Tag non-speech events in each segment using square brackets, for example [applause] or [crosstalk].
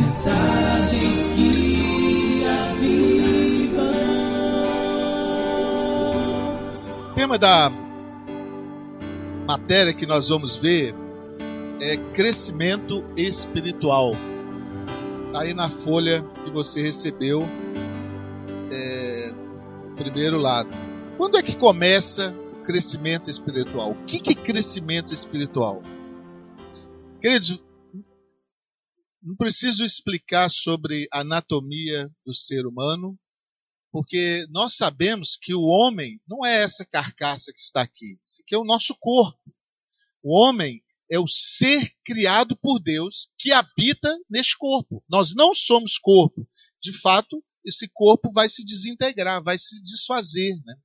Mensagens que avivam. O tema da matéria que nós vamos ver é crescimento espiritual. Tá aí na folha que você recebeu, é, primeiro lado. Quando é que começa o crescimento espiritual? O que, que é crescimento espiritual? Queridos, não preciso explicar sobre a anatomia do ser humano, porque nós sabemos que o homem não é essa carcaça que está aqui. Isso aqui é o nosso corpo. O homem é o ser criado por Deus que habita neste corpo. Nós não somos corpo. De fato, esse corpo vai se desintegrar, vai se desfazer. Né?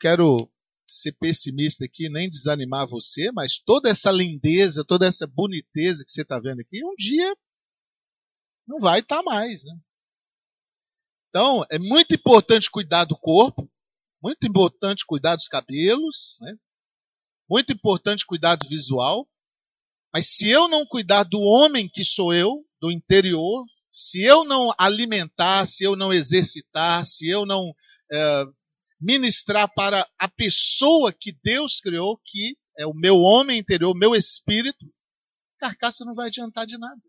Quero ser pessimista aqui, nem desanimar você, mas toda essa lindeza, toda essa boniteza que você está vendo aqui, um dia não vai estar tá mais. Né? Então, é muito importante cuidar do corpo, muito importante cuidar dos cabelos, né? muito importante cuidar do visual. Mas se eu não cuidar do homem que sou eu, do interior, se eu não alimentar, se eu não exercitar, se eu não é, ministrar para a pessoa que Deus criou, que é o meu homem interior, meu espírito, carcaça não vai adiantar de nada.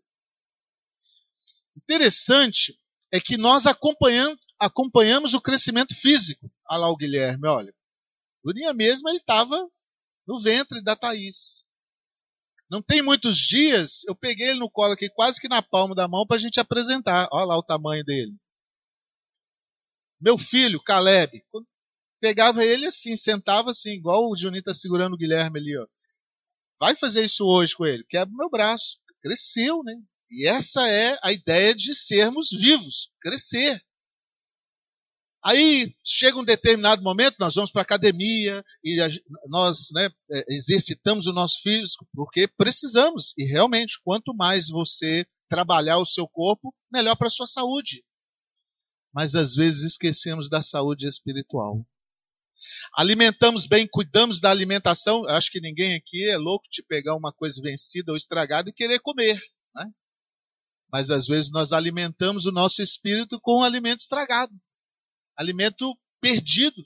Interessante é que nós acompanhamos o crescimento físico. Olha lá o Guilherme, olha. Durinha mesmo, ele estava no ventre da Thaís. Não tem muitos dias, eu peguei ele no colo aqui, quase que na palma da mão, para a gente apresentar. Olha lá o tamanho dele. Meu filho, Caleb, pegava ele assim, sentava assim, igual o Juninho está segurando o Guilherme ali, ó. Vai fazer isso hoje com ele. Quebra meu braço. Cresceu, né? E essa é a ideia de sermos vivos, crescer. Aí chega um determinado momento, nós vamos para a academia e nós né, é, exercitamos o nosso físico porque precisamos. E realmente, quanto mais você trabalhar o seu corpo, melhor para a sua saúde. Mas às vezes esquecemos da saúde espiritual. Alimentamos bem, cuidamos da alimentação. Acho que ninguém aqui é louco de pegar uma coisa vencida ou estragada e querer comer. Né? Mas às vezes nós alimentamos o nosso espírito com alimento estragado alimento perdido.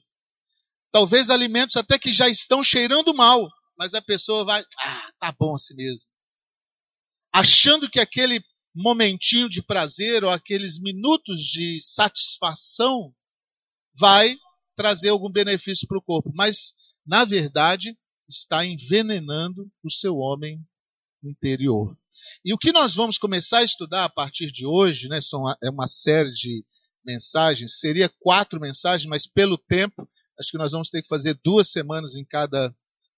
Talvez alimentos até que já estão cheirando mal, mas a pessoa vai, ah, tá bom assim mesmo. Achando que aquele momentinho de prazer ou aqueles minutos de satisfação vai trazer algum benefício para o corpo, mas na verdade está envenenando o seu homem interior. E o que nós vamos começar a estudar a partir de hoje, né, são, é uma série de mensagens, seria quatro mensagens, mas pelo tempo, acho que nós vamos ter que fazer duas semanas em cada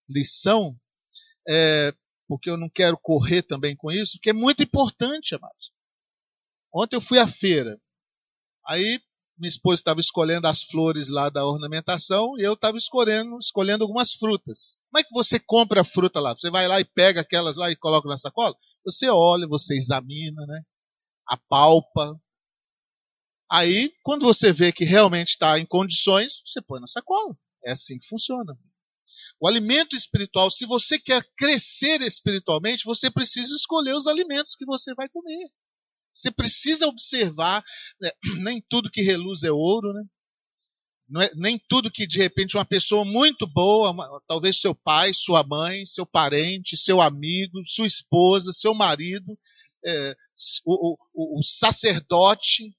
lição, é, porque eu não quero correr também com isso, que é muito importante, amados. Ontem eu fui à feira, aí minha esposa estava escolhendo as flores lá da ornamentação e eu estava escolhendo, escolhendo algumas frutas. Como é que você compra a fruta lá? Você vai lá e pega aquelas lá e coloca na sacola? Você olha, você examina, né? apalpa, Aí, quando você vê que realmente está em condições, você põe na sacola. É assim que funciona. O alimento espiritual, se você quer crescer espiritualmente, você precisa escolher os alimentos que você vai comer. Você precisa observar, né? [clears throat] nem tudo que reluz é ouro, né? É, nem tudo que de repente uma pessoa muito boa, uma, talvez seu pai, sua mãe, seu parente, seu amigo, sua esposa, seu marido, é, o, o, o sacerdote,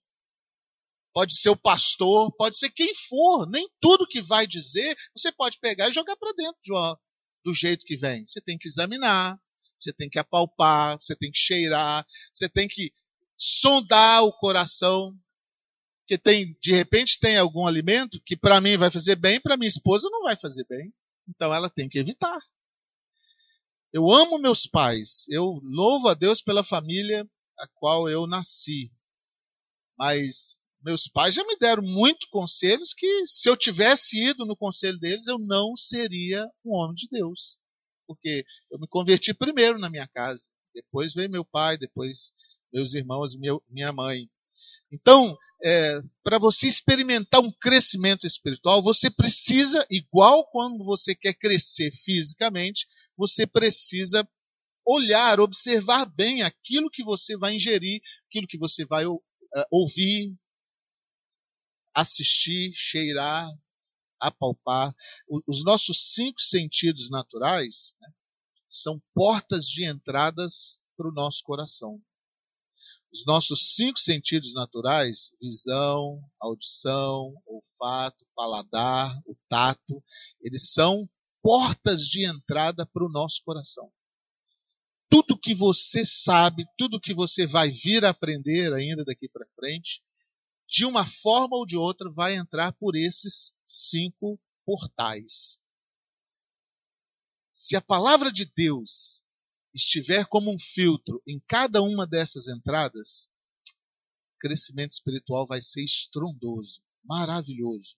pode ser o pastor, pode ser quem for. Nem tudo que vai dizer você pode pegar e jogar para dentro de uma, do jeito que vem. Você tem que examinar, você tem que apalpar, você tem que cheirar, você tem que sondar o coração. Porque tem, de repente tem algum alimento que para mim vai fazer bem, para minha esposa não vai fazer bem. Então ela tem que evitar. Eu amo meus pais, eu louvo a Deus pela família a qual eu nasci. Mas meus pais já me deram muito conselhos que se eu tivesse ido no conselho deles, eu não seria um homem de Deus. Porque eu me converti primeiro na minha casa. Depois veio meu pai, depois meus irmãos, minha mãe. Então, é, para você experimentar um crescimento espiritual, você precisa, igual quando você quer crescer fisicamente, você precisa olhar, observar bem aquilo que você vai ingerir, aquilo que você vai uh, ouvir, assistir, cheirar, apalpar. O, os nossos cinco sentidos naturais né, são portas de entradas para o nosso coração. Os nossos cinco sentidos naturais, visão, audição, olfato, paladar, o tato, eles são portas de entrada para o nosso coração. Tudo que você sabe, tudo que você vai vir a aprender ainda daqui para frente, de uma forma ou de outra, vai entrar por esses cinco portais. Se a palavra de Deus estiver como um filtro em cada uma dessas entradas, crescimento espiritual vai ser estrondoso, maravilhoso.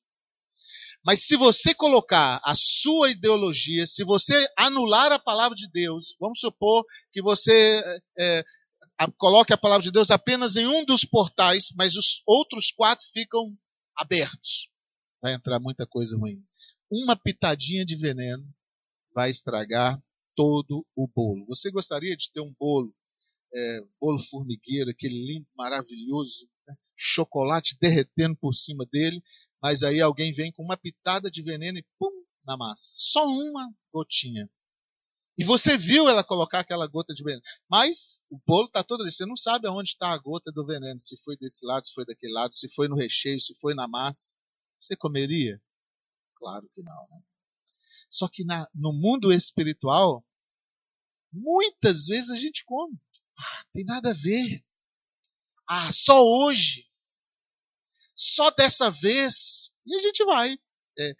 Mas se você colocar a sua ideologia, se você anular a palavra de Deus, vamos supor que você é, coloque a palavra de Deus apenas em um dos portais, mas os outros quatro ficam abertos. Vai entrar muita coisa ruim. Uma pitadinha de veneno vai estragar todo o bolo. Você gostaria de ter um bolo, é, bolo formigueiro, aquele lindo, maravilhoso, né? chocolate derretendo por cima dele, mas aí alguém vem com uma pitada de veneno e pum, na massa. Só uma gotinha. E você viu ela colocar aquela gota de veneno. Mas o bolo está todo ali. Você não sabe aonde está a gota do veneno. Se foi desse lado, se foi daquele lado, se foi no recheio, se foi na massa. Você comeria? Claro que não. Né? Só que na, no mundo espiritual, muitas vezes a gente come. Ah, tem nada a ver. Ah, só hoje só dessa vez. E a gente vai é,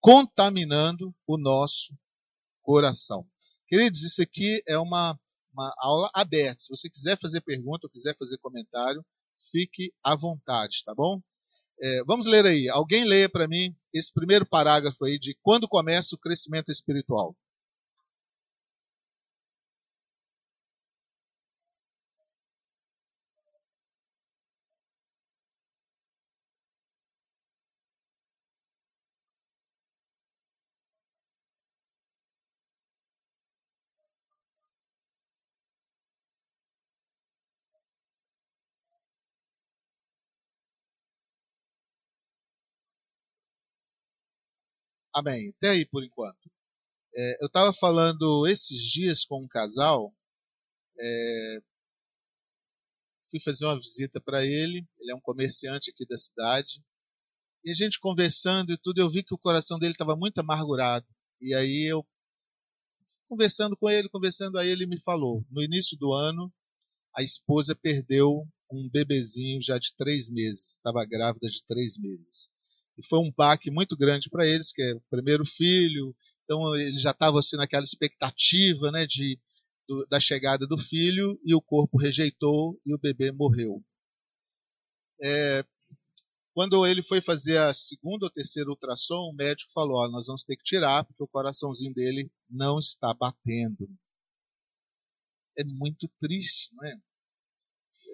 contaminando o nosso coração. Queridos, isso aqui é uma, uma aula aberta. Se você quiser fazer pergunta ou quiser fazer comentário, fique à vontade, tá bom? É, vamos ler aí. Alguém leia para mim esse primeiro parágrafo aí de quando começa o crescimento espiritual. Amém. Até aí por enquanto. É, eu estava falando esses dias com um casal. É, fui fazer uma visita para ele. Ele é um comerciante aqui da cidade. E a gente conversando e tudo, eu vi que o coração dele estava muito amargurado. E aí eu, conversando com ele, conversando, aí ele me falou: no início do ano, a esposa perdeu um bebezinho já de três meses. Estava grávida de três meses. E foi um baque muito grande para eles, que é o primeiro filho. Então eles já estavam assim naquela expectativa, né, de do, da chegada do filho e o corpo rejeitou e o bebê morreu. É, quando ele foi fazer a segunda ou terceira ultrassom, o médico falou: ó, nós vamos ter que tirar porque o coraçãozinho dele não está batendo. É muito triste, não é?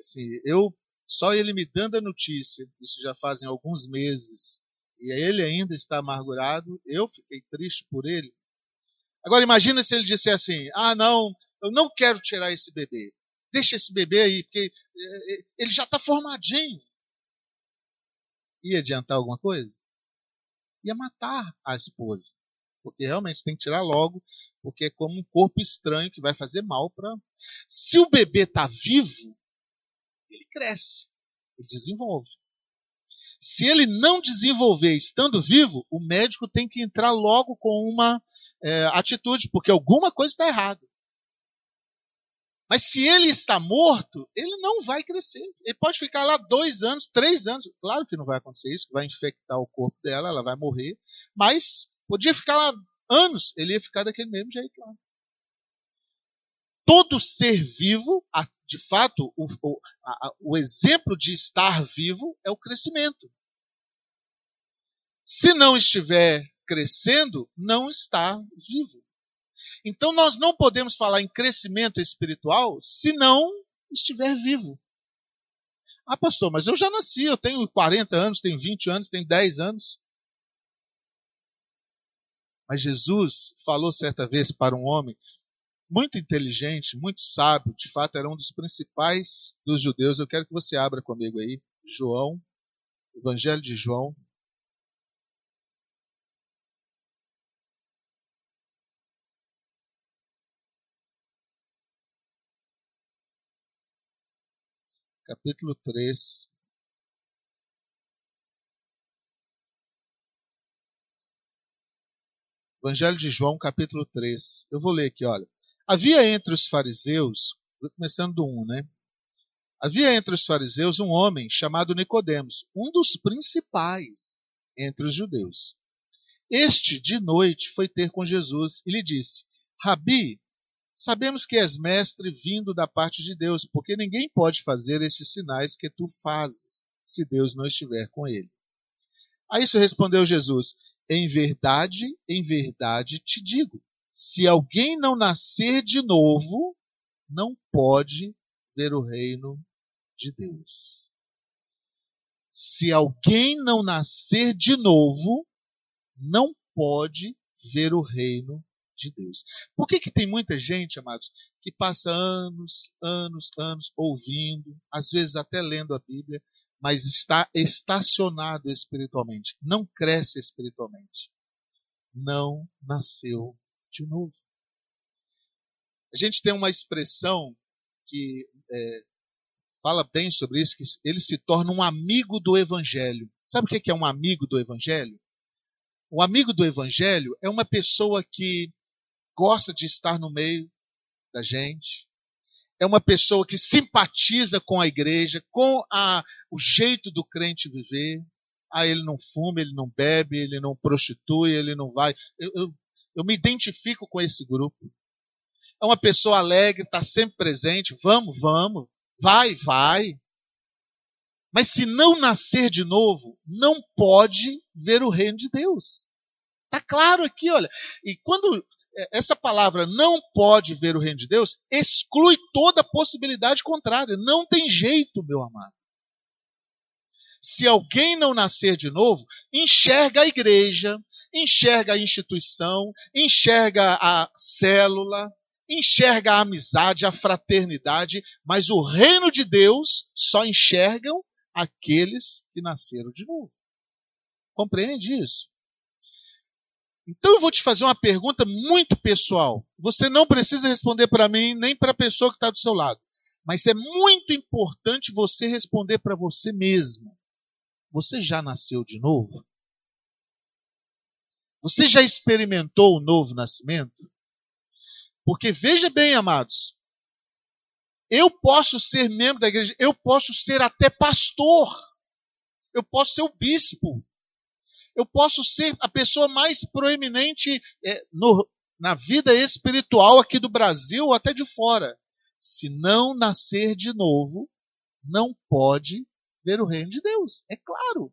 Assim, eu só ele me dando a notícia, isso já fazem alguns meses, e ele ainda está amargurado, eu fiquei triste por ele. Agora imagina se ele disser assim: "Ah, não, eu não quero tirar esse bebê. Deixa esse bebê aí, porque eh, eh, ele já está formadinho." Ia adiantar alguma coisa? Ia matar a esposa. Porque realmente tem que tirar logo, porque é como um corpo estranho que vai fazer mal para. Se o bebê está vivo, ele cresce, ele desenvolve. Se ele não desenvolver estando vivo, o médico tem que entrar logo com uma é, atitude, porque alguma coisa está errada. Mas se ele está morto, ele não vai crescer. Ele pode ficar lá dois anos, três anos. Claro que não vai acontecer isso, vai infectar o corpo dela, ela vai morrer. Mas podia ficar lá anos, ele ia ficar daquele mesmo jeito lá. Todo ser vivo, de fato, o, o, a, o exemplo de estar vivo é o crescimento. Se não estiver crescendo, não está vivo. Então nós não podemos falar em crescimento espiritual se não estiver vivo. Ah, pastor, mas eu já nasci, eu tenho 40 anos, tenho 20 anos, tenho 10 anos. Mas Jesus falou certa vez para um homem muito inteligente, muito sábio, de fato era um dos principais dos judeus. Eu quero que você abra comigo aí, João, Evangelho de João. Capítulo 3. Evangelho de João, capítulo 3. Eu vou ler aqui, olha. Havia entre os fariseus, começando do 1, né? Havia entre os fariseus um homem chamado Nicodemos, um dos principais entre os judeus. Este, de noite, foi ter com Jesus e lhe disse: Rabi, sabemos que és mestre vindo da parte de Deus, porque ninguém pode fazer estes sinais que tu fazes, se Deus não estiver com ele. A isso respondeu Jesus: Em verdade, em verdade te digo, se alguém não nascer de novo, não pode ver o reino de Deus. Se alguém não nascer de novo, não pode ver o reino de Deus. Por que, que tem muita gente, amados, que passa anos, anos, anos ouvindo, às vezes até lendo a Bíblia, mas está estacionado espiritualmente, não cresce espiritualmente, não nasceu de novo. A gente tem uma expressão que é, fala bem sobre isso, que ele se torna um amigo do Evangelho. Sabe o que é um amigo do Evangelho? O amigo do Evangelho é uma pessoa que gosta de estar no meio da gente, é uma pessoa que simpatiza com a igreja, com a, o jeito do crente viver. Ah, ele não fuma, ele não bebe, ele não prostitui, ele não vai. Eu, eu, eu me identifico com esse grupo. É uma pessoa alegre, está sempre presente. Vamos, vamos. Vai, vai. Mas se não nascer de novo, não pode ver o reino de Deus. Está claro aqui, olha. E quando é, essa palavra não pode ver o reino de Deus exclui toda possibilidade contrária. Não tem jeito, meu amado. Se alguém não nascer de novo, enxerga a igreja, enxerga a instituição, enxerga a célula, enxerga a amizade, a fraternidade, mas o reino de Deus só enxergam aqueles que nasceram de novo. Compreende isso? Então eu vou te fazer uma pergunta muito pessoal. Você não precisa responder para mim nem para a pessoa que está do seu lado. Mas é muito importante você responder para você mesmo. Você já nasceu de novo? Você já experimentou o novo nascimento? Porque veja bem, amados, eu posso ser membro da igreja, eu posso ser até pastor, eu posso ser o bispo, eu posso ser a pessoa mais proeminente é, no, na vida espiritual aqui do Brasil ou até de fora. Se não nascer de novo, não pode ver o reino de Deus. É claro.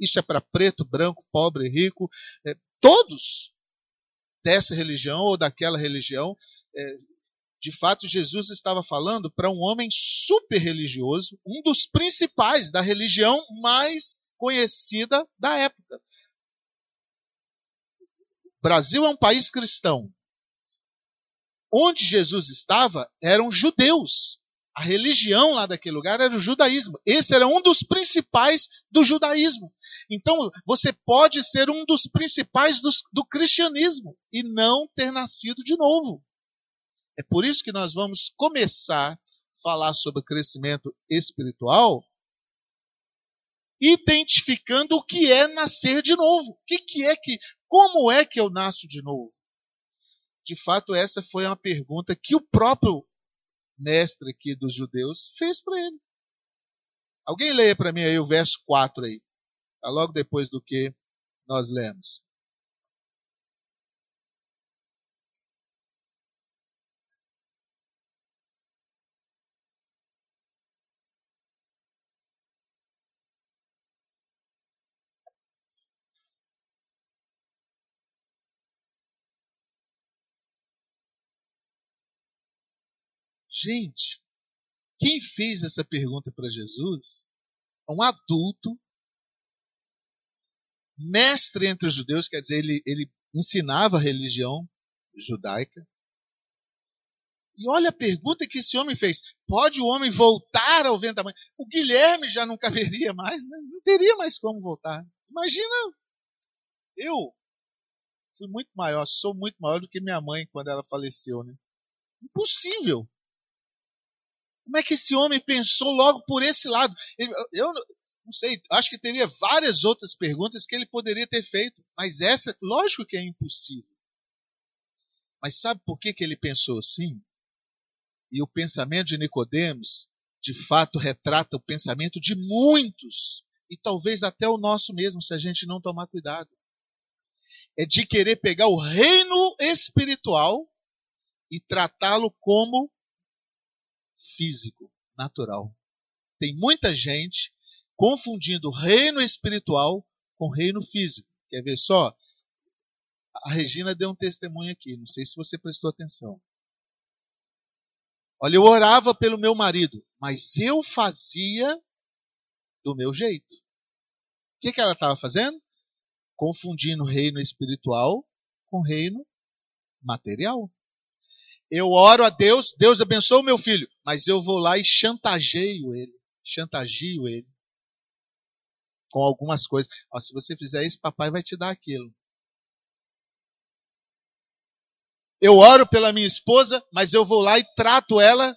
Isso é para preto, branco, pobre, rico, é, todos dessa religião ou daquela religião. É, de fato, Jesus estava falando para um homem super religioso, um dos principais da religião mais conhecida da época. Brasil é um país cristão. Onde Jesus estava eram judeus. A religião lá daquele lugar era o judaísmo. Esse era um dos principais do judaísmo. Então, você pode ser um dos principais dos, do cristianismo e não ter nascido de novo. É por isso que nós vamos começar a falar sobre crescimento espiritual, identificando o que é nascer de novo. O que, que é que como é que eu nasço de novo? De fato, essa foi uma pergunta que o próprio mestre aqui dos judeus fez para ele. Alguém leia para mim aí o verso 4 aí. Tá logo depois do que nós lemos. Gente, quem fez essa pergunta para Jesus é um adulto, mestre entre os judeus, quer dizer, ele, ele ensinava a religião judaica, E olha a pergunta que esse homem fez: pode o homem voltar ao vento da mãe? O Guilherme já não caberia mais, né? não teria mais como voltar. Imagina, eu fui muito maior, sou muito maior do que minha mãe quando ela faleceu, né? Impossível. Como é que esse homem pensou logo por esse lado? Ele, eu não sei, acho que teria várias outras perguntas que ele poderia ter feito, mas essa, lógico que é impossível. Mas sabe por que, que ele pensou assim? E o pensamento de Nicodemos, de fato, retrata o pensamento de muitos, e talvez até o nosso mesmo, se a gente não tomar cuidado. É de querer pegar o reino espiritual e tratá-lo como físico, natural. Tem muita gente confundindo reino espiritual com reino físico. Quer ver só? A Regina deu um testemunho aqui, não sei se você prestou atenção. Olha, eu orava pelo meu marido, mas eu fazia do meu jeito. O que, que ela estava fazendo? Confundindo reino espiritual com reino material. Eu oro a Deus, Deus abençoa o meu filho, mas eu vou lá e chantageio ele, chantagio ele com algumas coisas. Ó, se você fizer isso, papai vai te dar aquilo. Eu oro pela minha esposa, mas eu vou lá e trato ela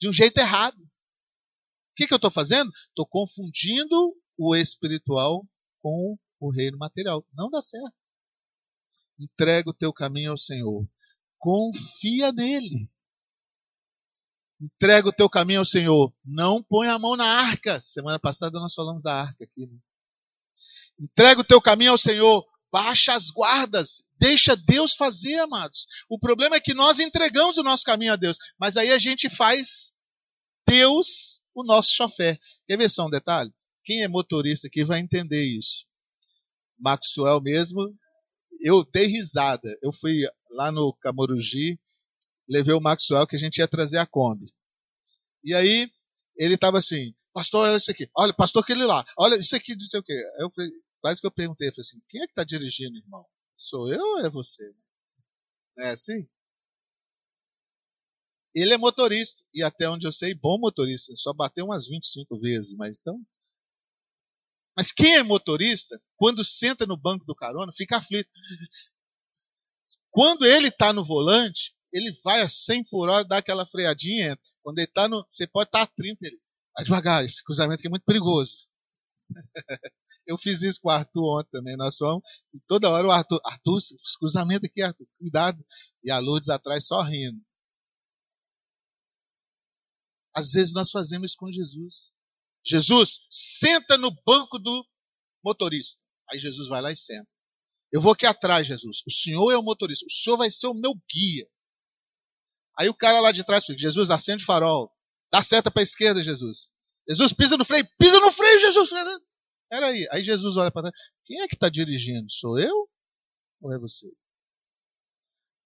de um jeito errado. O que, que eu estou fazendo? Estou confundindo o espiritual com o reino material. Não dá certo. Entrega o teu caminho ao Senhor. Confia nele. Entrega o teu caminho ao Senhor. Não põe a mão na arca. Semana passada nós falamos da arca aqui. Né? Entrega o teu caminho ao Senhor. Baixa as guardas. Deixa Deus fazer, amados. O problema é que nós entregamos o nosso caminho a Deus. Mas aí a gente faz Deus o nosso chofer. Quer ver só um detalhe? Quem é motorista aqui vai entender isso. Maxwell mesmo, eu dei risada. Eu fui lá no Camorugi levei o Maxwell que a gente ia trazer a Kombi. E aí ele estava assim, pastor, olha isso aqui, olha, pastor aquele lá, olha isso aqui, não sei o quê. Eu falei, quase que eu perguntei, eu falei assim, quem é que está dirigindo, irmão? Sou eu ou é você? É assim? Ele é motorista, e até onde eu sei, bom motorista, só bateu umas 25 vezes, mas então. Mas quem é motorista, quando senta no banco do carona, fica aflito. Quando ele está no volante, ele vai a 100 por hora, dá aquela freadinha, quando ele está no. Você pode estar tá a 30, ele. Vai devagar, esse cruzamento aqui é muito perigoso. [laughs] Eu fiz isso com o Arthur ontem também. Nós fomos, e toda hora o Arthur, Arthur, os cruzamentos aqui, Arthur, cuidado. E a Lourdes atrás só rindo. Às vezes nós fazemos isso com Jesus. Jesus, senta no banco do motorista. Aí Jesus vai lá e senta. Eu vou aqui atrás, Jesus. O senhor é o motorista. O senhor vai ser o meu guia. Aí o cara lá de trás fica, Jesus, acende o farol. Dá seta para a esquerda, Jesus. Jesus, pisa no freio. Pisa no freio, Jesus. Era aí. Aí Jesus olha para trás. Quem é que está dirigindo? Sou eu ou é você?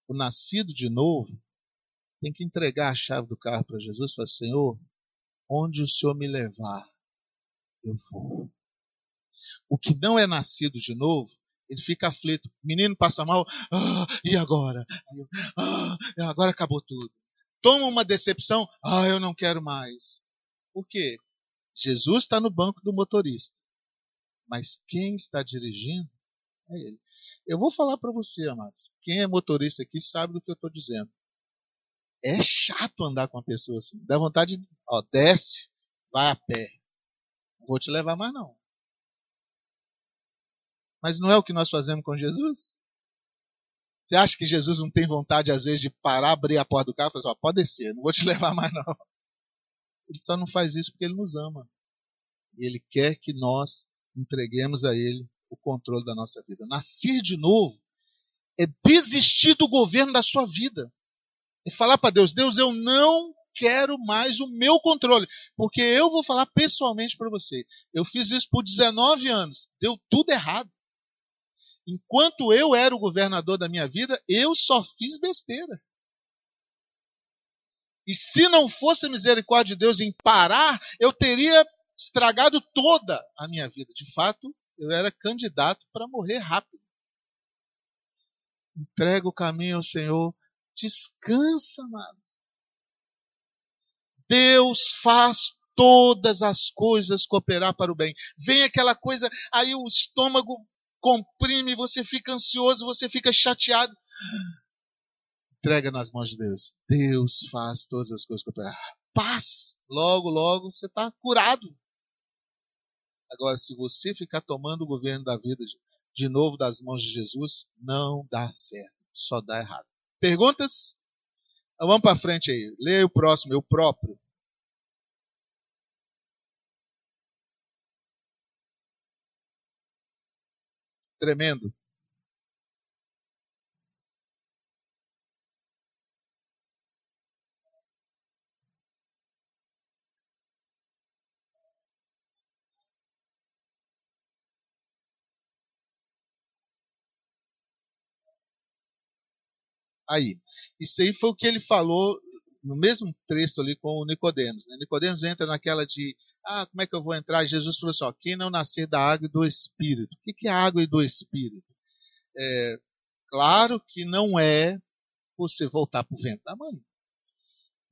O nascido de novo tem que entregar a chave do carro para Jesus e falar, Senhor, onde o Senhor me levar, eu vou. O que não é nascido de novo ele fica aflito. Menino passa mal. Ah, e agora? Ah, agora acabou tudo. Toma uma decepção. Ah, eu não quero mais. Por quê? Jesus está no banco do motorista. Mas quem está dirigindo é ele. Eu vou falar para você, amados. Quem é motorista aqui sabe do que eu estou dizendo. É chato andar com uma pessoa assim. Dá vontade de. Ó, desce, vai a pé. Não vou te levar mais, não. Mas não é o que nós fazemos com Jesus? Você acha que Jesus não tem vontade, às vezes, de parar, abrir a porta do carro e falar assim, pode descer, não vou te [laughs] levar mais não. Ele só não faz isso porque ele nos ama. E ele quer que nós entreguemos a ele o controle da nossa vida. Nascer de novo é desistir do governo da sua vida. É falar para Deus, Deus, eu não quero mais o meu controle, porque eu vou falar pessoalmente para você. Eu fiz isso por 19 anos, deu tudo errado. Enquanto eu era o governador da minha vida, eu só fiz besteira. E se não fosse a misericórdia de Deus em parar, eu teria estragado toda a minha vida. De fato, eu era candidato para morrer rápido. Entrega o caminho ao Senhor, Descansa, amados. Deus faz todas as coisas cooperar para o bem. Vem aquela coisa, aí o estômago comprime, você fica ansioso, você fica chateado. Entrega nas mãos de Deus. Deus faz todas as coisas cooperar. Paz. Logo, logo você está curado. Agora, se você ficar tomando o governo da vida de, novo das mãos de Jesus, não dá certo. Só dá errado. Perguntas? Vamos para frente aí. Leia o próximo, eu próprio. Tremendo. Aí, isso aí foi o que ele falou no mesmo trecho ali com o Nicodemos. Né? Nicodemos entra naquela de, ah, como é que eu vou entrar? Jesus falou assim, ó, quem não nascer da água e do Espírito. O que é água e do Espírito? É, claro que não é você voltar para o vento da mãe.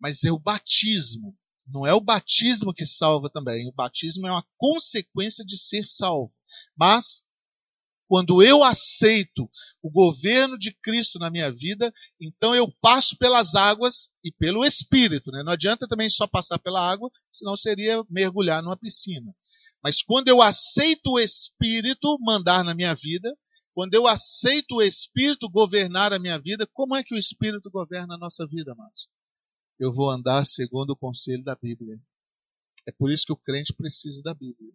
Mas é o batismo. Não é o batismo que salva também. O batismo é uma consequência de ser salvo. Mas quando eu aceito o governo de Cristo na minha vida, então eu passo pelas águas e pelo Espírito. Né? Não adianta também só passar pela água, senão seria mergulhar numa piscina. Mas quando eu aceito o Espírito mandar na minha vida, quando eu aceito o Espírito governar a minha vida, como é que o Espírito governa a nossa vida, amados? Eu vou andar segundo o conselho da Bíblia. É por isso que o crente precisa da Bíblia.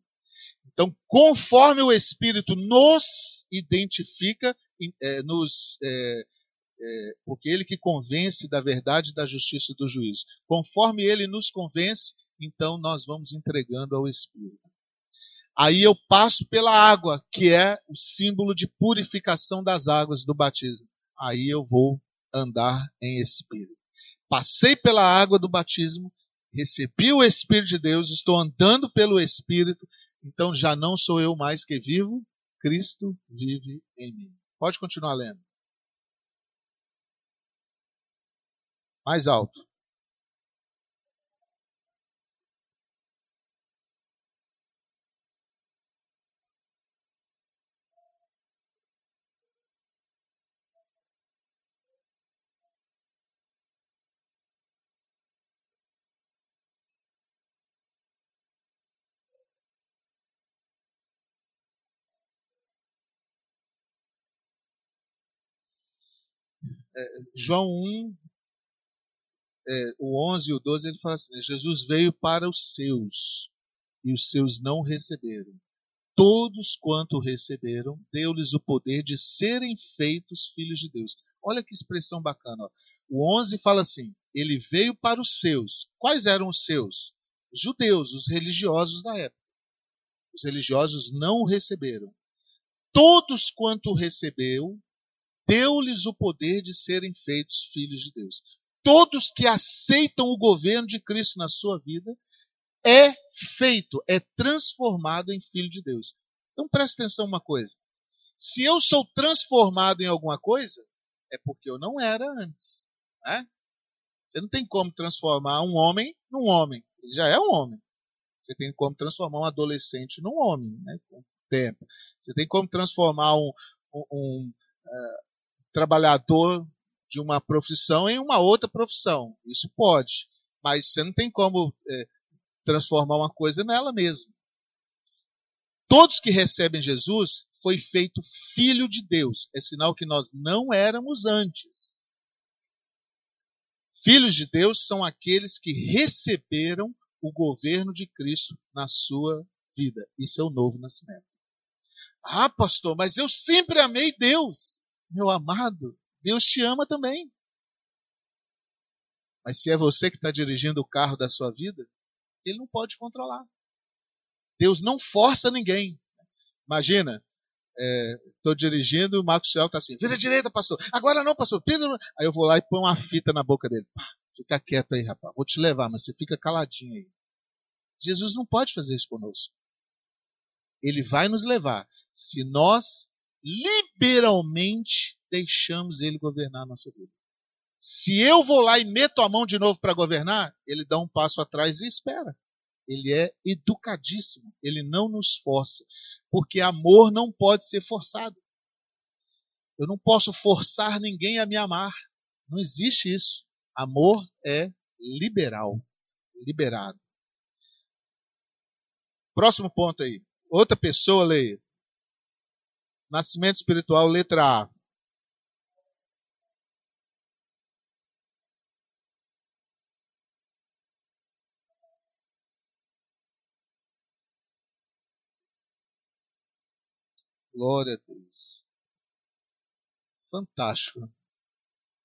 Então, conforme o Espírito nos identifica, é, nos, é, é, porque ele que convence da verdade, da justiça e do juízo. Conforme ele nos convence, então nós vamos entregando ao Espírito. Aí eu passo pela água, que é o símbolo de purificação das águas do batismo. Aí eu vou andar em Espírito. Passei pela água do batismo, recebi o Espírito de Deus, estou andando pelo Espírito, então já não sou eu mais que vivo, Cristo vive em mim. Pode continuar lendo. Mais alto. João 1, é, o 11 e o 12, ele fala assim: Jesus veio para os seus, e os seus não receberam. Todos quanto receberam, deu-lhes o poder de serem feitos filhos de Deus. Olha que expressão bacana. Ó. O 11 fala assim: ele veio para os seus. Quais eram os seus? Judeus, os religiosos da época. Os religiosos não o receberam. Todos quanto recebeu, deu-lhes o poder de serem feitos filhos de Deus. Todos que aceitam o governo de Cristo na sua vida é feito, é transformado em filho de Deus. Então preste atenção uma coisa. Se eu sou transformado em alguma coisa, é porque eu não era antes. Né? Você não tem como transformar um homem num homem. Ele já é um homem. Você tem como transformar um adolescente num homem, né? com o tempo. Você tem como transformar um, um, um uh, trabalhador de uma profissão em uma outra profissão. Isso pode, mas você não tem como é, transformar uma coisa nela mesma. Todos que recebem Jesus foi feito filho de Deus. É sinal que nós não éramos antes. Filhos de Deus são aqueles que receberam o governo de Cristo na sua vida. Isso é o novo nascimento. Ah, pastor, mas eu sempre amei Deus meu amado, Deus te ama também. Mas se é você que está dirigindo o carro da sua vida, ele não pode controlar. Deus não força ninguém. Imagina, estou é, dirigindo e o Marcos Ciel está assim, vira direita, pastor. Agora não, pastor. Pedro. Aí eu vou lá e põe uma fita na boca dele. Pá, fica quieto aí, rapaz. Vou te levar, mas você fica caladinho aí. Jesus não pode fazer isso conosco. Ele vai nos levar se nós liberalmente deixamos ele governar a nossa vida. Se eu vou lá e meto a mão de novo para governar, ele dá um passo atrás e espera. Ele é educadíssimo, ele não nos força, porque amor não pode ser forçado. Eu não posso forçar ninguém a me amar. Não existe isso. Amor é liberal, liberado. Próximo ponto aí. Outra pessoa, leia. Nascimento espiritual, letra A. Glória a Deus. Fantástico.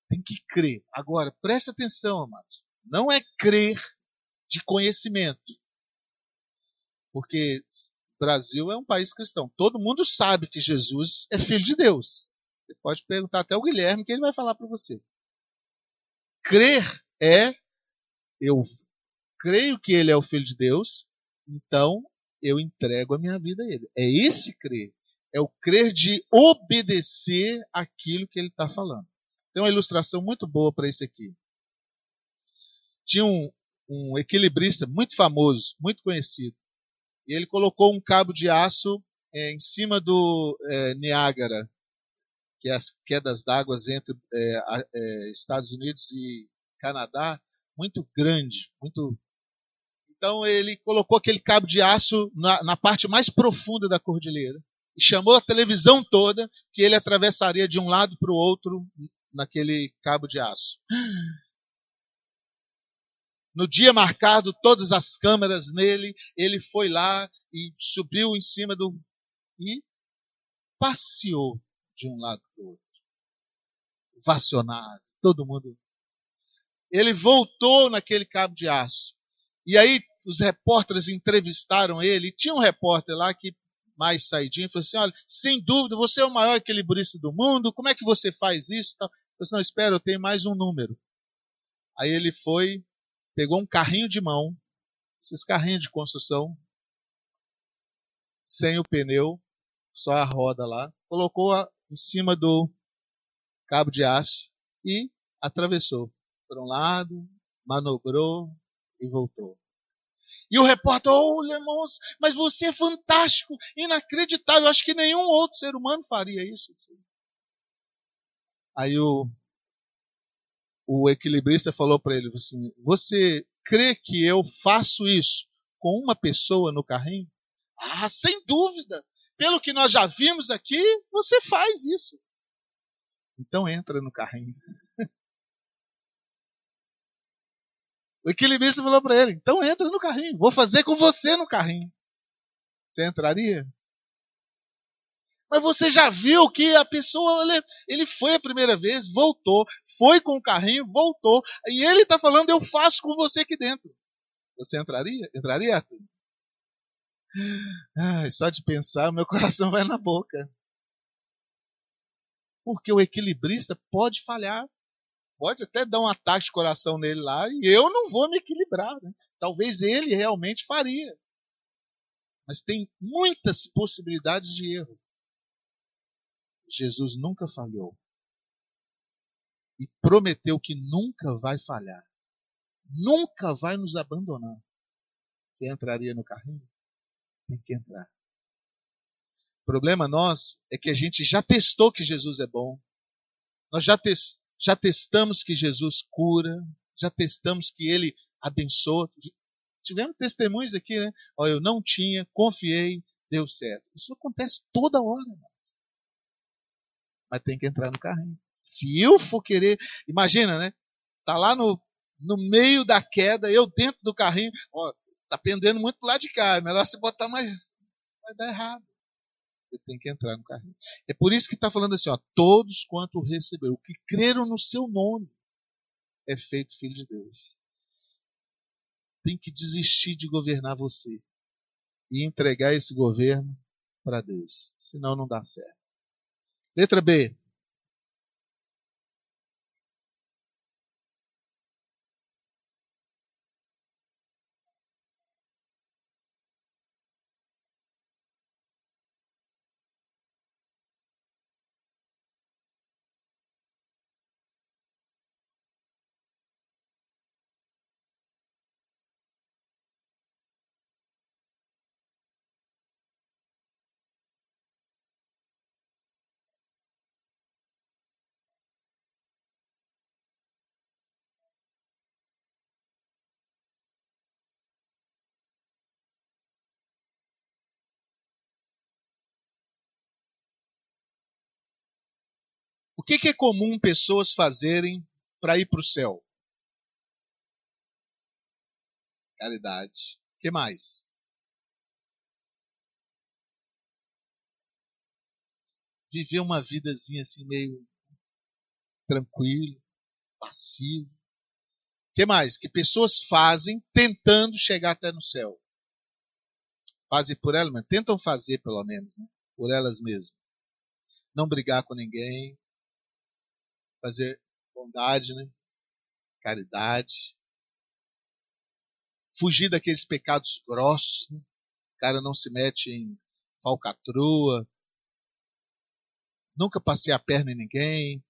Tem que crer. Agora, preste atenção, amados. Não é crer de conhecimento. Porque Brasil é um país cristão. Todo mundo sabe que Jesus é filho de Deus. Você pode perguntar até o Guilherme que ele vai falar para você. Crer é eu creio que ele é o filho de Deus, então eu entrego a minha vida a ele. É esse crer. É o crer de obedecer aquilo que ele está falando. Tem uma ilustração muito boa para isso aqui. Tinha um, um equilibrista muito famoso, muito conhecido. E ele colocou um cabo de aço é, em cima do é, Niágara, que é as quedas d'água entre é, é, Estados Unidos e Canadá, muito grande, muito. Então ele colocou aquele cabo de aço na, na parte mais profunda da cordilheira e chamou a televisão toda que ele atravessaria de um lado para o outro naquele cabo de aço. No dia marcado, todas as câmeras nele, ele foi lá e subiu em cima do. e passeou de um lado para o outro. Vacionado, todo mundo. Ele voltou naquele cabo de aço. E aí os repórteres entrevistaram ele. E tinha um repórter lá que mais saidinho falou assim: olha, sem dúvida, você é o maior equilibrista do mundo. Como é que você faz isso? Eu falei, assim, não, espera, eu tenho mais um número. Aí ele foi, pegou um carrinho de mão, esses carrinhos de construção, sem o pneu, só a roda lá, colocou -a em cima do cabo de aço e atravessou por um lado, manobrou e voltou. E o repórter, oh, Lemons, mas você é fantástico, inacreditável. Acho que nenhum outro ser humano faria isso. Aí o, o equilibrista falou para ele assim: Você crê que eu faço isso com uma pessoa no carrinho? Ah, sem dúvida. Pelo que nós já vimos aqui, você faz isso. Então entra no carrinho. [laughs] O equilibrista falou para ele: então entra no carrinho, vou fazer com você no carrinho. Você entraria? Mas você já viu que a pessoa, ele, foi a primeira vez, voltou, foi com o carrinho, voltou, e ele está falando, eu faço com você aqui dentro. Você entraria? Entraria, Arthur? Ai, só de pensar, meu [laughs] coração vai na boca. Porque o equilibrista pode falhar. Pode até dar um ataque de coração nele lá, e eu não vou me equilibrar. Né? Talvez ele realmente faria. Mas tem muitas possibilidades de erro. Jesus nunca falhou. E prometeu que nunca vai falhar. Nunca vai nos abandonar. Você entraria no carrinho? Tem que entrar. O problema nosso é que a gente já testou que Jesus é bom. Nós já, já testamos que Jesus cura. Já testamos que ele abençoa. Tivemos testemunhos aqui, né? Ó, eu não tinha, confiei, deu certo. Isso acontece toda hora, irmãos mas tem que entrar no carrinho. Se eu for querer, imagina, né? Tá lá no, no meio da queda, eu dentro do carrinho, ó, tá pendendo muito pro lado de cá, é melhor se botar mais, vai dar errado. Eu tenho que entrar no carrinho. É por isso que está falando assim, ó, todos quanto receberam, o que creram no seu nome, é feito filho de Deus. Tem que desistir de governar você e entregar esse governo para Deus, senão não dá certo. Letra B. que, que é comum pessoas fazerem para ir para o céu? Caridade. O que mais? Viver uma vidazinha assim meio tranquilo, passivo. O que mais? Que pessoas fazem tentando chegar até no céu. Fazem por elas, mas tentam fazer pelo menos, né? por elas mesmas. Não brigar com ninguém, fazer bondade, né? caridade, fugir daqueles pecados grossos. Né? O cara não se mete em falcatrua, nunca passei a perna em ninguém,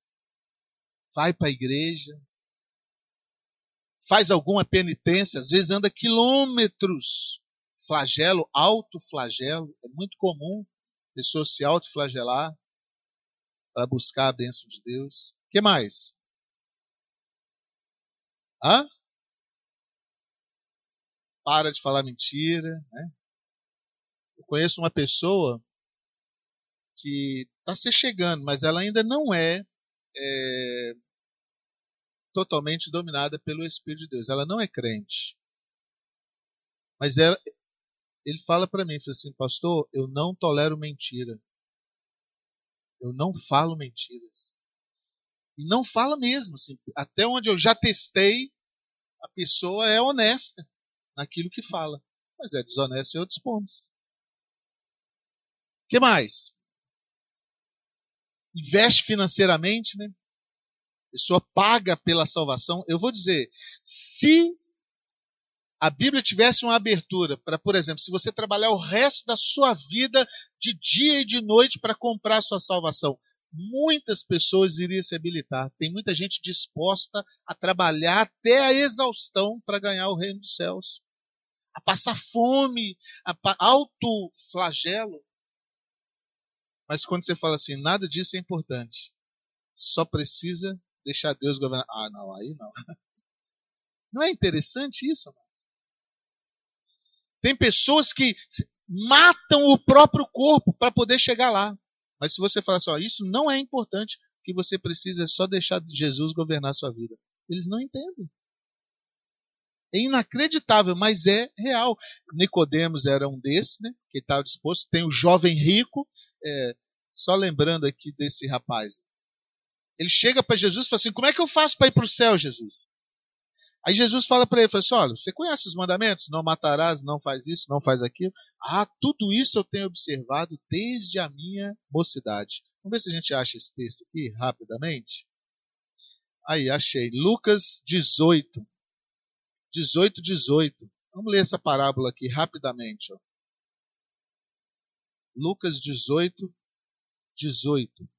vai para a igreja, faz alguma penitência, às vezes anda quilômetros, flagelo, autoflagelo, é muito comum pessoas se autoflagelar para buscar a bênção de Deus. Que mais? Hã? Para de falar mentira. Né? Eu conheço uma pessoa que está se chegando, mas ela ainda não é, é totalmente dominada pelo Espírito de Deus. Ela não é crente. Mas ela, ele fala para mim, fala assim, pastor, eu não tolero mentira. Eu não falo mentiras. E não fala mesmo. Assim, até onde eu já testei, a pessoa é honesta naquilo que fala. Mas é desonesta em outros pontos. O que mais? Investe financeiramente, né? pessoa paga pela salvação. Eu vou dizer, se a Bíblia tivesse uma abertura para, por exemplo, se você trabalhar o resto da sua vida de dia e de noite para comprar a sua salvação, muitas pessoas iriam se habilitar. Tem muita gente disposta a trabalhar até a exaustão para ganhar o reino dos céus. A passar fome, a alto flagelo. Mas quando você fala assim, nada disso é importante. Só precisa deixar Deus governar. Ah, não, aí não. [laughs] Não é interessante isso, amados? Tem pessoas que matam o próprio corpo para poder chegar lá. Mas se você falar assim, isso não é importante, que você precisa só deixar Jesus governar a sua vida. Eles não entendem. É inacreditável, mas é real. Nicodemos era um desses, né? Que estava disposto. Tem o jovem rico, é, só lembrando aqui desse rapaz. Ele chega para Jesus e fala assim: Como é que eu faço para ir para o céu, Jesus? Aí Jesus fala para ele, fala assim, olha, você conhece os mandamentos? Não matarás, não faz isso, não faz aquilo. Ah, tudo isso eu tenho observado desde a minha mocidade. Vamos ver se a gente acha esse texto aqui rapidamente. Aí, achei. Lucas 18. 18, 18. Vamos ler essa parábola aqui rapidamente. Ó. Lucas 18, 18.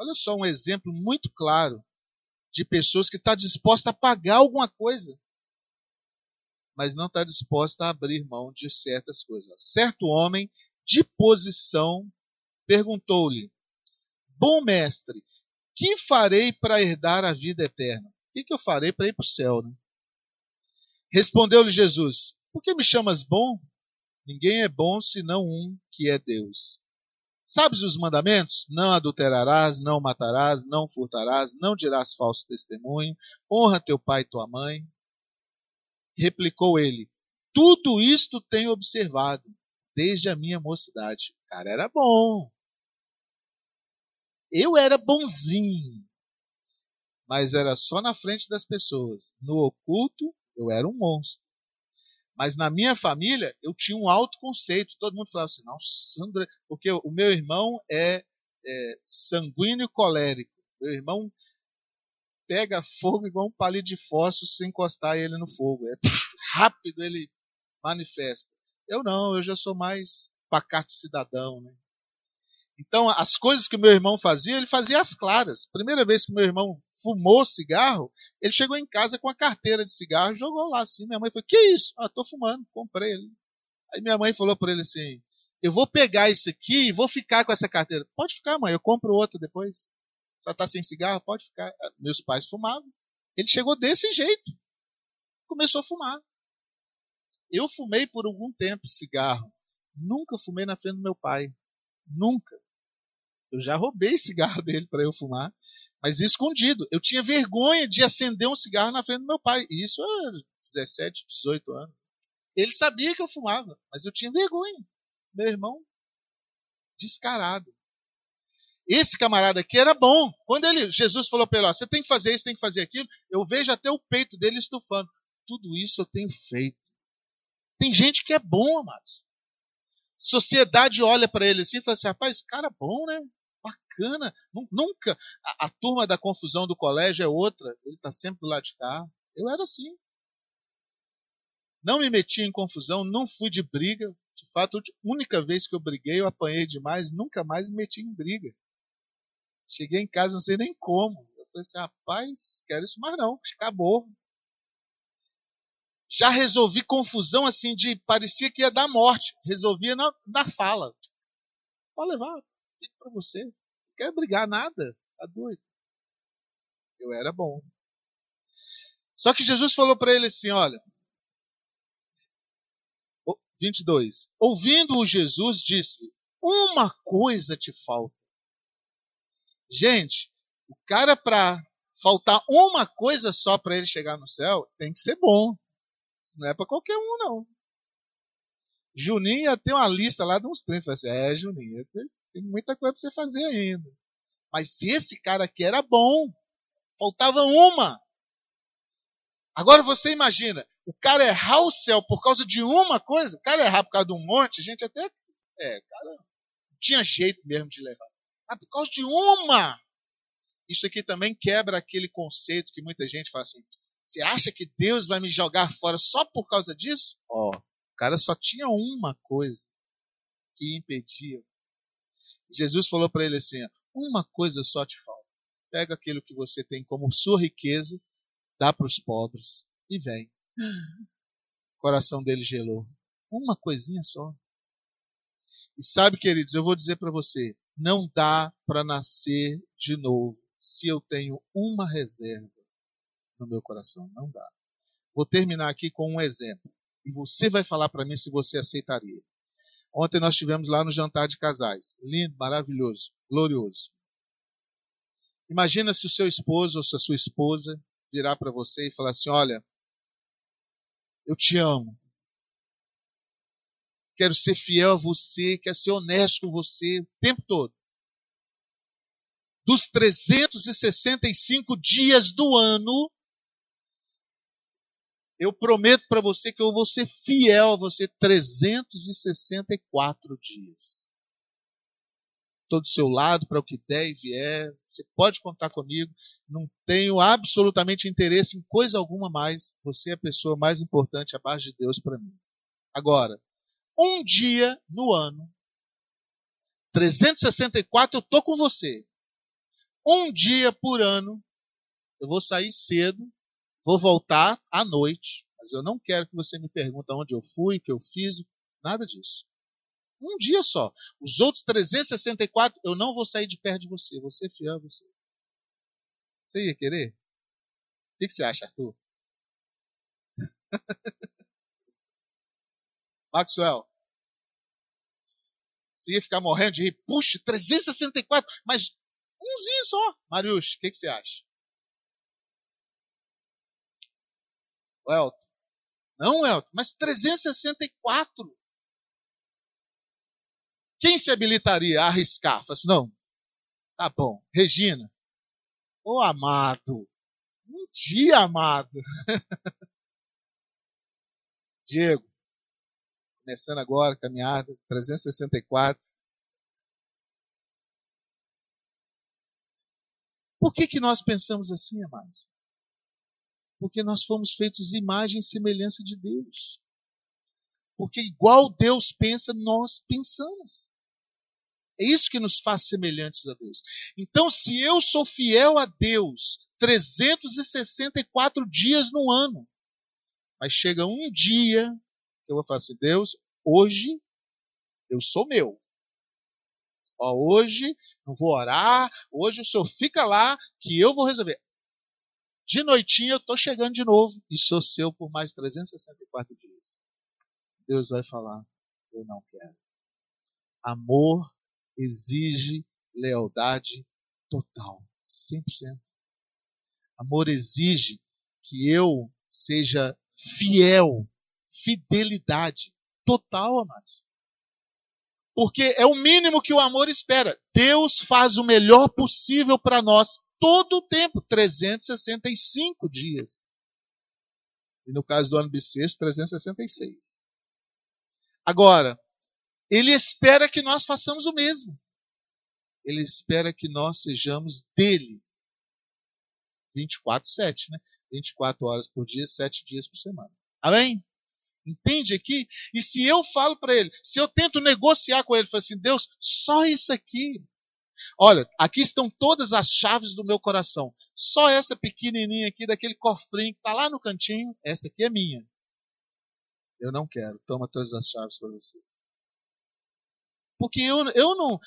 Olha só um exemplo muito claro de pessoas que está disposta a pagar alguma coisa, mas não está disposta a abrir mão de certas coisas. Certo homem de posição perguntou-lhe: Bom mestre, que farei para herdar a vida eterna? O que, que eu farei para ir para o céu? Né? Respondeu-lhe Jesus: Por que me chamas bom? Ninguém é bom senão um que é Deus. Sabes os mandamentos? Não adulterarás, não matarás, não furtarás, não dirás falso testemunho, honra teu pai e tua mãe. Replicou ele: Tudo isto tenho observado desde a minha mocidade. O cara era bom. Eu era bonzinho. Mas era só na frente das pessoas. No oculto, eu era um monstro. Mas na minha família, eu tinha um alto conceito. Todo mundo falava assim, não, Sandra, porque o meu irmão é, é sanguíneo colérico. Meu irmão pega fogo igual um palito de fósforo se encostar ele no fogo. É [laughs] rápido, ele manifesta. Eu não, eu já sou mais pacato cidadão, né? Então, as coisas que meu irmão fazia, ele fazia às claras. Primeira vez que meu irmão fumou cigarro, ele chegou em casa com a carteira de cigarro e jogou lá assim. Minha mãe falou: Que isso? Ah, tô fumando, comprei ele. Aí minha mãe falou para ele assim: Eu vou pegar isso aqui e vou ficar com essa carteira. Pode ficar, mãe, eu compro outra depois. Só tá sem cigarro? Pode ficar. Ah, meus pais fumavam. Ele chegou desse jeito. Começou a fumar. Eu fumei por algum tempo cigarro. Nunca fumei na frente do meu pai. Nunca. Eu já roubei cigarro [laughs] dele para eu fumar, mas escondido. Eu tinha vergonha de acender um cigarro na frente do meu pai. Isso há 17, 18 anos. Ele sabia que eu fumava, mas eu tinha vergonha. Meu irmão, descarado. Esse camarada aqui era bom. Quando ele, Jesus falou para ele: ó, você tem que fazer isso, tem que fazer aquilo, eu vejo até o peito dele estufando. Tudo isso eu tenho feito. Tem gente que é bom, amados. Sociedade olha para ele assim e fala assim: rapaz, esse cara é bom, né? Bacana. Nunca. A, a turma da confusão do colégio é outra. Ele está sempre do lado de cá. Eu era assim. Não me meti em confusão, não fui de briga. De fato, a única vez que eu briguei, eu apanhei demais, nunca mais me meti em briga. Cheguei em casa, não sei nem como. Eu falei assim, rapaz, quero isso mais não, acabou. Já resolvi confusão assim de parecia que ia dar morte. Resolvia na, na fala. Pode levar, fica para você. Não quero brigar nada. Tá doido. Eu era bom. Só que Jesus falou para ele assim: olha. 22. Ouvindo-o, Jesus disse: Uma coisa te falta. Gente, o cara para faltar uma coisa só para ele chegar no céu, tem que ser bom. Isso não é para qualquer um, não. Juninho ia ter uma lista lá de uns 30. Assim, é, Juninho, tem, muita coisa para você fazer ainda. Mas se esse cara aqui era bom, faltava uma. Agora você imagina, o cara errar o céu por causa de uma coisa, o cara errar por causa de um monte, a gente até. É, cara, não tinha jeito mesmo de levar. Ah, por causa de uma. Isso aqui também quebra aquele conceito que muita gente fala assim: você acha que Deus vai me jogar fora só por causa disso? Ó, oh, o cara só tinha uma coisa que impedia. Jesus falou para ele assim: uma coisa só te falta. Pega aquilo que você tem como sua riqueza, dá para os pobres e vem. [laughs] O coração dele gelou. Uma coisinha só. E sabe, queridos, eu vou dizer para você: não dá para nascer de novo se eu tenho uma reserva no meu coração. Não dá. Vou terminar aqui com um exemplo. E você vai falar para mim se você aceitaria. Ontem nós tivemos lá no jantar de casais. Lindo, maravilhoso, glorioso. Imagina se o seu esposo ou se a sua esposa virar para você e falar assim: Olha, eu te amo, quero ser fiel a você, quero ser honesto com você o tempo todo. Dos 365 dias do ano, eu prometo para você que eu vou ser fiel a você 364 dias. Estou do seu lado para o que der e vier. Você pode contar comigo. Não tenho absolutamente interesse em coisa alguma mais. Você é a pessoa mais importante abaixo de Deus para mim. Agora, um dia no ano, 364 eu tô com você. Um dia por ano, eu vou sair cedo, vou voltar à noite, mas eu não quero que você me pergunte onde eu fui, o que eu fiz, nada disso. Um dia só. Os outros 364, eu não vou sair de perto de você, vou ser fiel a você. Você ia querer? O que você acha, Arthur? [laughs] Maxwell, você ia ficar morrendo de rir. Puxa, 364, mas umzinho só. Marius, o que, você acha? O Elton. Não, Elton, mas 364. Quem se habilitaria a arriscar? Fala assim, não. Tá bom. Regina. Ô amado. Um dia, amado. [laughs] Diego começando agora, caminhada 364. Por que, que nós pensamos assim, amados? Porque nós fomos feitos imagem e semelhança de Deus. Porque igual Deus pensa, nós pensamos. É isso que nos faz semelhantes a Deus. Então, se eu sou fiel a Deus 364 dias no ano, mas chega um dia eu vou falar assim: Deus, hoje eu sou meu. Ó, hoje não vou orar, hoje o senhor fica lá que eu vou resolver. De noitinha eu estou chegando de novo e sou seu por mais 364 dias. Deus vai falar: eu não quero. Amor exige lealdade total, 100%. Amor exige que eu seja fiel, fidelidade total, amados. Porque é o mínimo que o amor espera. Deus faz o melhor possível para nós todo o tempo, 365 dias. E no caso do ano bissexto, 366. Agora, ele espera que nós façamos o mesmo. Ele espera que nós sejamos dele. 24, 7, né? 24 horas por dia, 7 dias por semana. Amém? Entende aqui? E se eu falo para ele, se eu tento negociar com ele, falo assim, Deus, só isso aqui. Olha, aqui estão todas as chaves do meu coração. Só essa pequenininha aqui, daquele cofrinho que está lá no cantinho, essa aqui é minha. Eu não quero. Toma todas as chaves para você. Porque eu, eu, não,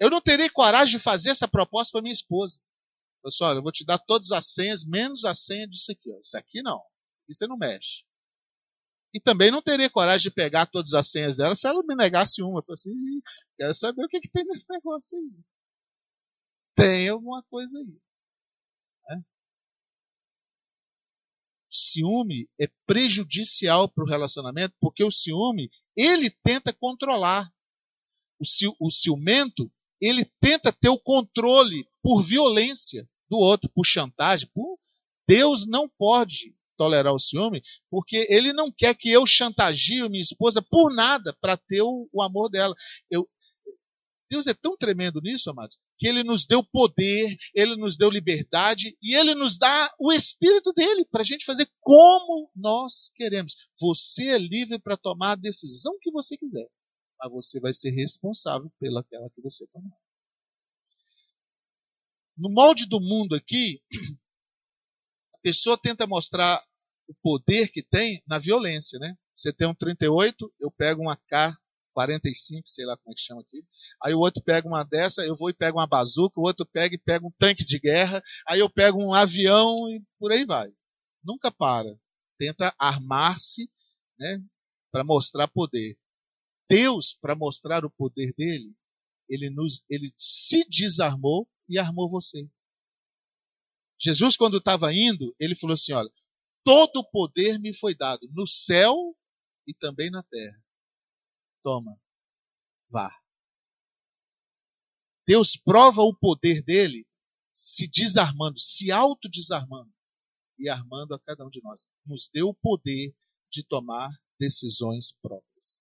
eu não terei coragem de fazer essa proposta para minha esposa. Pessoal, eu vou te dar todas as senhas, menos a senha disso aqui. Ó. Isso aqui não. Isso você não mexe. E também não teria coragem de pegar todas as senhas dela se ela me negasse uma. Eu falei assim, quero saber o que, que tem nesse negócio aí. Tem alguma coisa aí. Né? Ciúme é prejudicial para o relacionamento, porque o ciúme, ele tenta controlar. O, ci, o ciumento, ele tenta ter o controle por violência do outro, por chantagem. Por... Deus não pode tolerar o ciúme, porque ele não quer que eu chantageie minha esposa por nada para ter o, o, amor dela. Eu, Deus é tão tremendo nisso, amados, que ele nos deu poder, ele nos deu liberdade e ele nos dá o espírito dele para a gente fazer como nós queremos. Você é livre para tomar a decisão que você quiser, mas você vai ser responsável pelaquela que você tomar. No molde do mundo aqui, pessoa tenta mostrar o poder que tem na violência, né? Você tem um 38, eu pego uma K-45, sei lá como é que chama aqui. Aí o outro pega uma dessa, eu vou e pego uma bazuca, o outro pega e pega um tanque de guerra, aí eu pego um avião e por aí vai. Nunca para. Tenta armar-se, né, para mostrar poder. Deus, para mostrar o poder dele, ele nos ele se desarmou e armou você. Jesus, quando estava indo, ele falou assim: Olha, todo o poder me foi dado no céu e também na terra. Toma, vá. Deus prova o poder dele se desarmando, se autodesarmando e armando a cada um de nós. Nos deu o poder de tomar decisões próprias.